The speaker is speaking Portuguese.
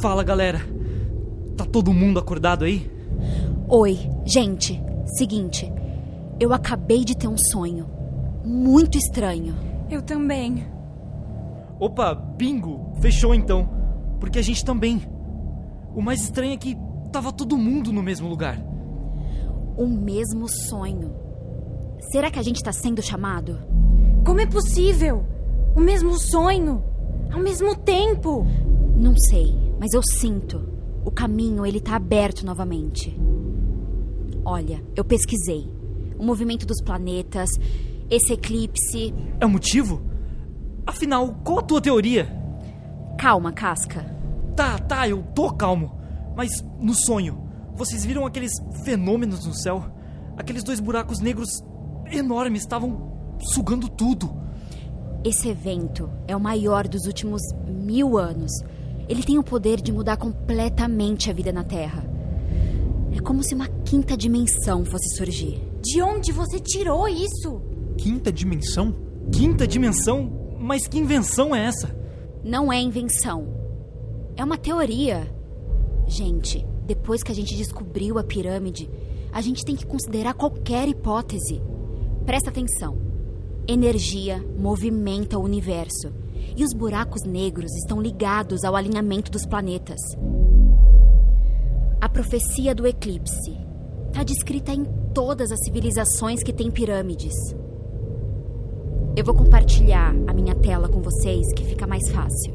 Fala, galera. Tá todo mundo acordado aí? Oi, gente. Seguinte, eu acabei de ter um sonho muito estranho. Eu também. Opa, bingo! Fechou então. Porque a gente também. O mais estranho é que tava todo mundo no mesmo lugar. O mesmo sonho. Será que a gente tá sendo chamado? Como é possível? O mesmo sonho? Ao mesmo tempo? Não sei, mas eu sinto. O caminho, ele tá aberto novamente. Olha, eu pesquisei. O movimento dos planetas, esse eclipse. É o motivo? Afinal, qual a tua teoria? Calma, Casca. Tá, tá, eu tô calmo. Mas no sonho, vocês viram aqueles fenômenos no céu? Aqueles dois buracos negros enormes estavam sugando tudo. Esse evento é o maior dos últimos mil anos. Ele tem o poder de mudar completamente a vida na Terra. É como se uma quinta dimensão fosse surgir. De onde você tirou isso? Quinta dimensão? Quinta dimensão? Mas que invenção é essa? Não é invenção. É uma teoria. Gente, depois que a gente descobriu a pirâmide, a gente tem que considerar qualquer hipótese. Presta atenção. Energia movimenta o universo. E os buracos negros estão ligados ao alinhamento dos planetas. A profecia do eclipse está descrita em todas as civilizações que têm pirâmides. Eu vou compartilhar a minha tela com vocês, que fica mais fácil.